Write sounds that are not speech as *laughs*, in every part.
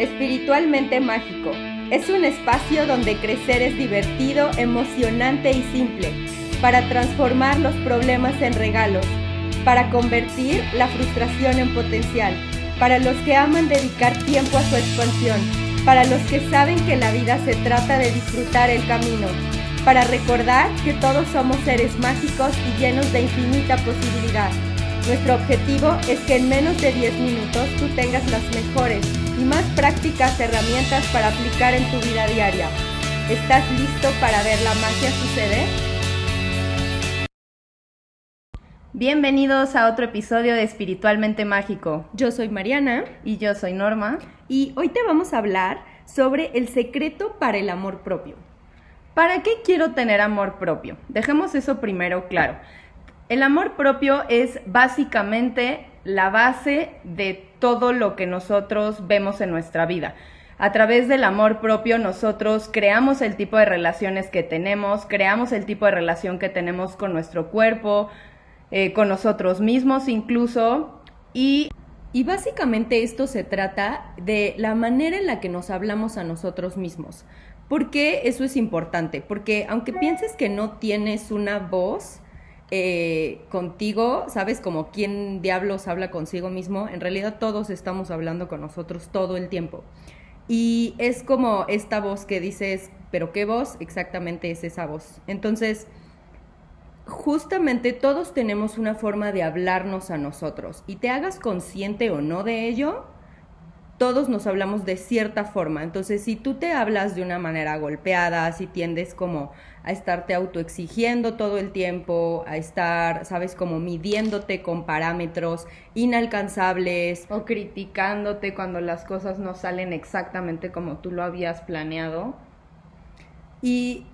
Espiritualmente Mágico. Es un espacio donde crecer es divertido, emocionante y simple, para transformar los problemas en regalos, para convertir la frustración en potencial, para los que aman dedicar tiempo a su expansión, para los que saben que la vida se trata de disfrutar el camino, para recordar que todos somos seres mágicos y llenos de infinita posibilidad. Nuestro objetivo es que en menos de 10 minutos tú tengas las mejores y más prácticas herramientas para aplicar en tu vida diaria. ¿Estás listo para ver la magia suceder? Bienvenidos a otro episodio de Espiritualmente Mágico. Yo soy Mariana y yo soy Norma y hoy te vamos a hablar sobre el secreto para el amor propio. ¿Para qué quiero tener amor propio? Dejemos eso primero claro. El amor propio es básicamente la base de todo lo que nosotros vemos en nuestra vida. A través del amor propio nosotros creamos el tipo de relaciones que tenemos, creamos el tipo de relación que tenemos con nuestro cuerpo, eh, con nosotros mismos incluso, y y básicamente esto se trata de la manera en la que nos hablamos a nosotros mismos. ¿Por qué eso es importante? Porque aunque pienses que no tienes una voz eh, contigo, ¿sabes? Como quién diablos habla consigo mismo, en realidad todos estamos hablando con nosotros todo el tiempo. Y es como esta voz que dices, pero ¿qué voz? Exactamente es esa voz. Entonces, justamente todos tenemos una forma de hablarnos a nosotros y te hagas consciente o no de ello, todos nos hablamos de cierta forma. Entonces, si tú te hablas de una manera golpeada, si tiendes como a estarte autoexigiendo todo el tiempo, a estar, sabes, como midiéndote con parámetros inalcanzables. O criticándote cuando las cosas no salen exactamente como tú lo habías planeado. Y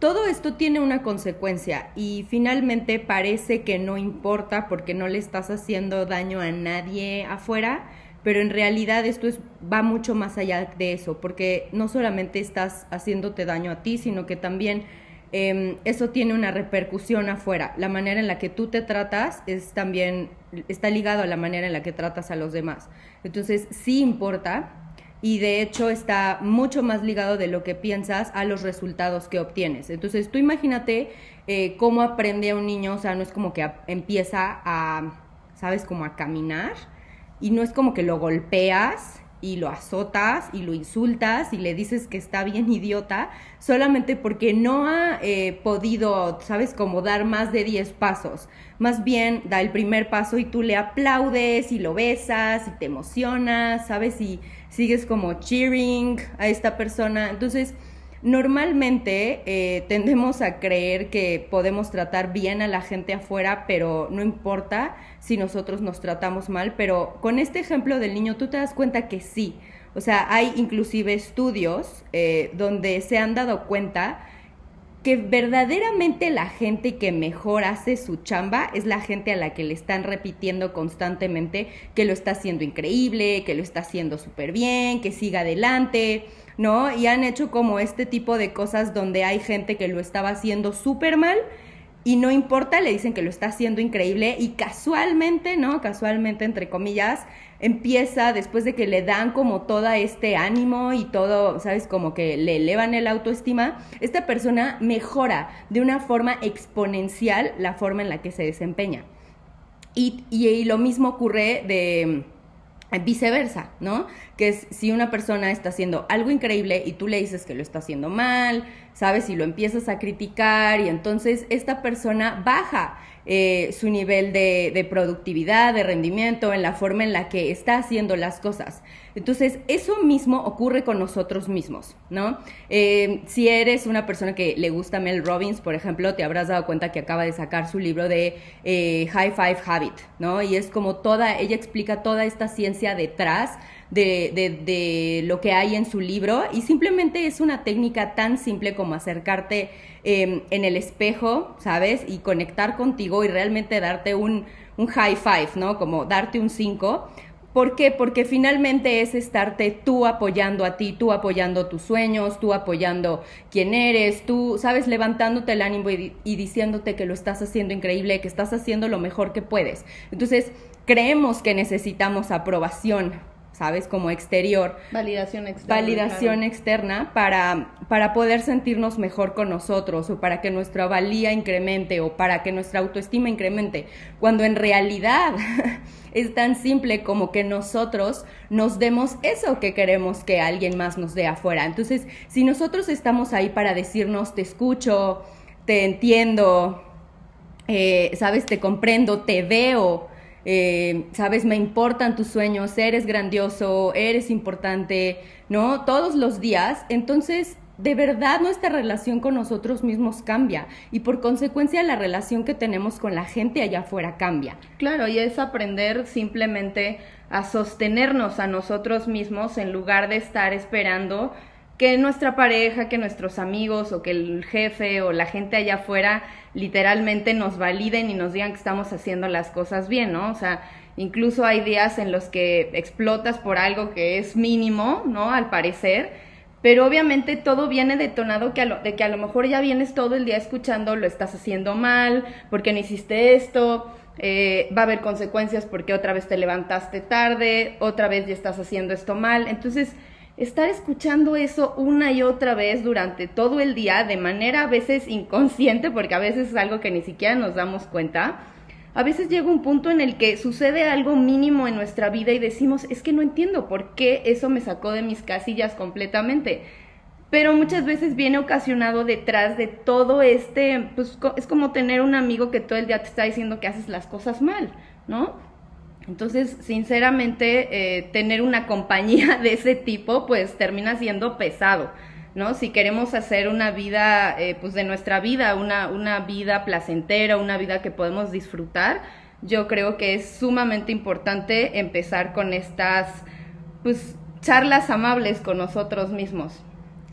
todo esto tiene una consecuencia y finalmente parece que no importa porque no le estás haciendo daño a nadie afuera, pero en realidad esto es, va mucho más allá de eso, porque no solamente estás haciéndote daño a ti, sino que también em, eso tiene una repercusión afuera. La manera en la que tú te tratas es también, está ligado a la manera en la que tratas a los demás. Entonces, sí importa, y de hecho está mucho más ligado de lo que piensas a los resultados que obtienes. Entonces tú imagínate eh, cómo aprende a un niño, o sea, no es como que empieza a, ¿sabes? Como a caminar y no es como que lo golpeas y lo azotas y lo insultas y le dices que está bien *laughs* idiota solamente porque no ha eh, podido, sabes, como dar más de 10 pasos. Más bien da el primer paso y tú le aplaudes y lo besas y te emocionas, sabes, y sigues como cheering a esta persona. Entonces, Normalmente eh, tendemos a creer que podemos tratar bien a la gente afuera, pero no importa si nosotros nos tratamos mal, pero con este ejemplo del niño tú te das cuenta que sí. O sea, hay inclusive estudios eh, donde se han dado cuenta que verdaderamente la gente que mejor hace su chamba es la gente a la que le están repitiendo constantemente que lo está haciendo increíble, que lo está haciendo súper bien, que siga adelante, ¿no? Y han hecho como este tipo de cosas donde hay gente que lo estaba haciendo súper mal y no importa, le dicen que lo está haciendo increíble y casualmente, ¿no? Casualmente, entre comillas, empieza después de que le dan como todo este ánimo y todo, ¿sabes? Como que le elevan el autoestima, esta persona mejora de una forma exponencial la forma en la que se desempeña. Y, y lo mismo ocurre de viceversa, ¿no? Que es si una persona está haciendo algo increíble y tú le dices que lo está haciendo mal, ¿sabes? Y lo empiezas a criticar y entonces esta persona baja eh, su nivel de, productividad, de rendimiento, en la forma en la que está haciendo las cosas. Entonces, eso mismo ocurre con nosotros mismos, ¿no? Eh, si eres una persona que le gusta Mel Robbins, por ejemplo, te habrás dado cuenta que acaba de sacar su libro de eh, High Five Habit, ¿no? Y es como toda, ella explica toda esta ciencia detrás de, de, lo que hay en su libro y simplemente es una técnica tan simple como acercarte em, en el espejo, ¿sabes? Y conectar contigo y realmente darte un, un high five, ¿no? Como darte un 5. ¿Por qué? Porque finalmente es estarte tú apoyando a ti, tú apoyando tus sueños, tú apoyando quién eres, tú, sabes, levantándote el ánimo y, diciéndote que lo estás haciendo increíble, que estás haciendo lo mejor que puedes. Entonces, creemos que necesitamos aprobación ¿sabes? Como exterior. Validación externa. Validación externa para, para poder sentirnos mejor con nosotros o para que nuestra valía incremente o para que nuestra autoestima incremente, cuando en realidad *laughs* es tan simple como que nosotros nos demos eso que queremos que alguien más nos dé afuera. Entonces, si nosotros estamos ahí para decirnos, te escucho, te entiendo, eh, sabes, te comprendo, te veo, eh, sabes, me importan tus sueños, eres grandioso, eres importante, ¿no? Todos los días. Entonces, de verdad nuestra relación con nosotros mismos cambia y por consecuencia la relación que tenemos con la gente allá afuera cambia. Claro, y es aprender simplemente a sostenernos a nosotros mismos en lugar de estar esperando que nuestra pareja, que nuestros amigos o que el jefe o la gente allá afuera literalmente nos validen y nos digan que estamos haciendo las cosas bien, ¿no? O sea, incluso hay días en los que explotas por algo que es mínimo, ¿no? Al parecer, pero obviamente todo viene detonado que de que a lo mejor ya vienes todo el día escuchando, lo estás haciendo mal, porque no hiciste esto, eh, va a haber consecuencias porque otra vez te levantaste tarde, otra vez ya estás haciendo esto mal, entonces estar escuchando eso una y otra vez durante todo el día de manera a veces inconsciente, porque a veces es algo que ni siquiera nos damos cuenta, a veces llega un punto en el que sucede algo mínimo en nuestra vida y decimos, es que no entiendo por qué eso me sacó de mis casillas completamente. Pero muchas veces viene ocasionado detrás de todo este, pues es como tener un amigo que todo el día te está diciendo que haces las cosas mal, ¿no? Entonces, sinceramente, eh, tener una compañía *laughs* de ese tipo, pues termina siendo pesado, ¿no? Si queremos hacer una vida, eh, pues de nuestra vida, una, una vida placentera, una vida que podemos disfrutar, yo creo que es sumamente importante empezar con estas, pues, charlas amables con nosotros mismos.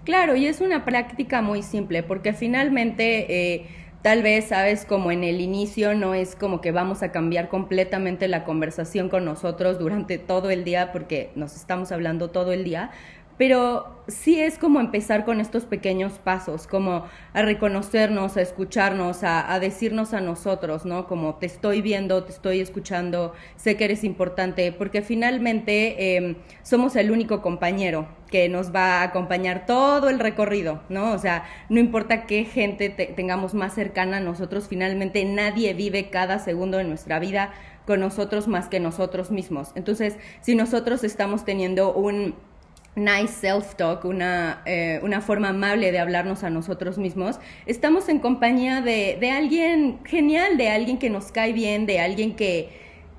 Claro, y es una práctica muy simple, porque finalmente... Eh, Tal vez, sabes, como en el inicio no es como que vamos a cambiar completamente la conversación con nosotros durante todo el día porque nos estamos hablando todo el día, pero sí es como empezar con estos pequeños pasos, como a reconocernos, a escucharnos, a, decirnos a nosotros, ¿no? Como te estoy viendo, te estoy escuchando, sé que eres importante, porque finalmente em, somos el único compañero que nos va a acompañar todo el recorrido, ¿no? O sea, no importa qué gente tengamos más cercana a nosotros, finalmente nadie vive cada segundo de nuestra vida con nosotros más que nosotros mismos. Entonces, si nosotros estamos teniendo un nice self-talk, una, eh, una forma amable de hablarnos a nosotros mismos, estamos en compañía de, de, alguien genial, de alguien que nos cae bien, de alguien que,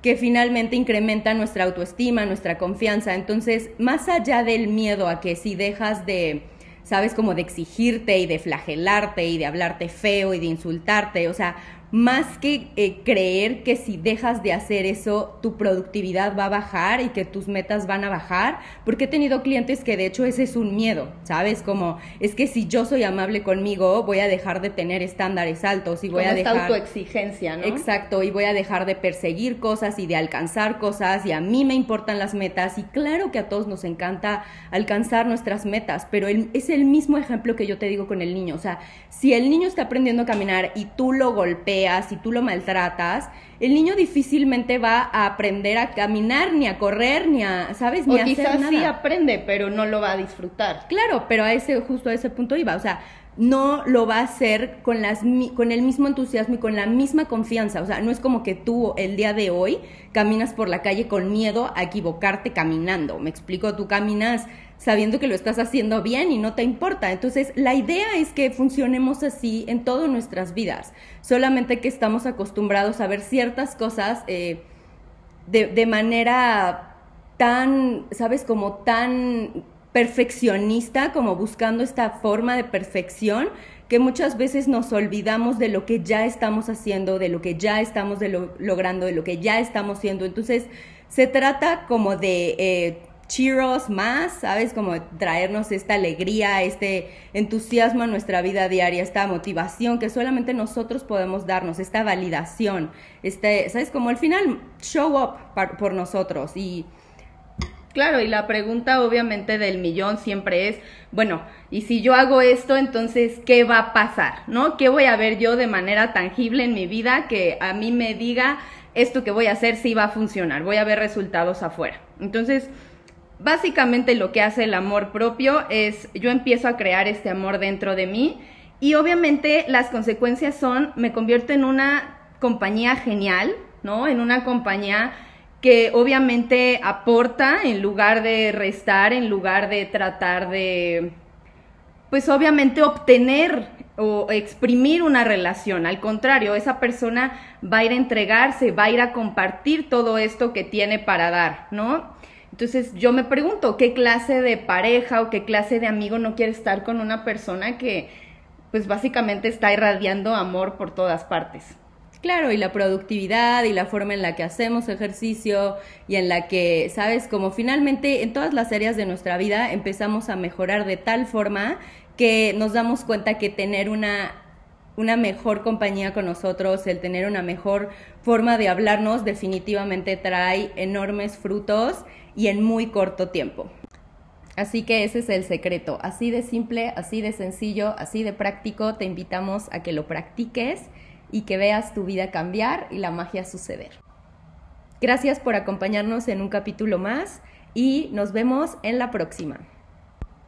que finalmente incrementa nuestra autoestima, nuestra confianza. Entonces, más allá del miedo a que si dejas de, sabes, como de exigirte y de flagelarte y de hablarte feo y de insultarte, o sea, más que eh, creer que si dejas de hacer eso, tu productividad va a bajar y que tus metas van a bajar, porque he tenido clientes que de hecho ese es un miedo, ¿sabes? Como es que si yo soy amable conmigo, voy a dejar de tener estándares altos y voy a dejar... Esta autoexigencia, ¿no? Exacto, y voy a dejar de perseguir cosas y de alcanzar cosas y a mí me importan las metas y claro que a todos nos encanta alcanzar nuestras metas, pero es el mismo ejemplo que yo te digo con el niño, o sea, si el niño está aprendiendo a caminar y tú lo golpeas, si tú lo maltratas, el niño difícilmente va a aprender a caminar, ni a correr, ni a, ¿sabes? Ni a quizás hacer nada. sí aprende, pero no lo va a disfrutar. Claro, pero a ese, justo a ese punto iba, o sea, no lo va a hacer con, las, con el mismo entusiasmo y con la misma confianza. O sea, no es como que tú el día de hoy caminas por la calle con miedo a equivocarte caminando. Me explico, tú caminas sabiendo que lo estás haciendo bien y no te importa. Entonces, la idea es que funcionemos así en todas nuestras vidas, solamente que estamos acostumbrados a ver ciertas cosas eh, de, de manera tan, ¿sabes? Como tan perfeccionista, como buscando esta forma de perfección, que muchas veces nos olvidamos de lo que ya estamos haciendo, de lo que ya estamos logrando, de lo que ya estamos haciendo. Entonces, se trata como de eh, cheeros más, ¿sabes? Como traernos esta alegría, este entusiasmo a nuestra vida diaria, esta motivación que solamente nosotros podemos darnos, esta validación, este, ¿sabes? Como al final, show up por nosotros y... Claro, y la pregunta obviamente del millón siempre es, bueno, y si yo hago esto, entonces, ¿qué va a pasar? ¿No? ¿Qué voy a ver yo de manera tangible en mi vida que a mí me diga esto que voy a hacer sí va a funcionar? Voy a ver resultados afuera. Entonces, básicamente lo que hace el amor propio es yo empiezo a crear este amor dentro de mí y obviamente las consecuencias son me convierto en una compañía genial, ¿no? En una compañía que obviamente aporta en lugar de restar, en lugar de tratar de, pues obviamente obtener o exprimir una relación. Al contrario, esa persona va a ir a entregarse, va a ir a compartir todo esto que tiene para dar, ¿no? Entonces yo me pregunto, ¿qué clase de pareja o qué clase de amigo no quiere estar con una persona que pues básicamente está irradiando amor por todas partes? Claro, y la productividad y la forma en la que hacemos ejercicio y en la que, sabes, como finalmente en todas las áreas de nuestra vida empezamos a mejorar de tal forma que nos damos cuenta que tener una, una mejor compañía con nosotros, el tener una mejor forma de hablarnos definitivamente trae enormes frutos y en muy corto tiempo. Así que ese es el secreto, así de simple, así de sencillo, así de práctico, te invitamos a que lo practiques y que veas tu vida cambiar y la magia suceder. Gracias por acompañarnos en un capítulo más y nos vemos en la próxima.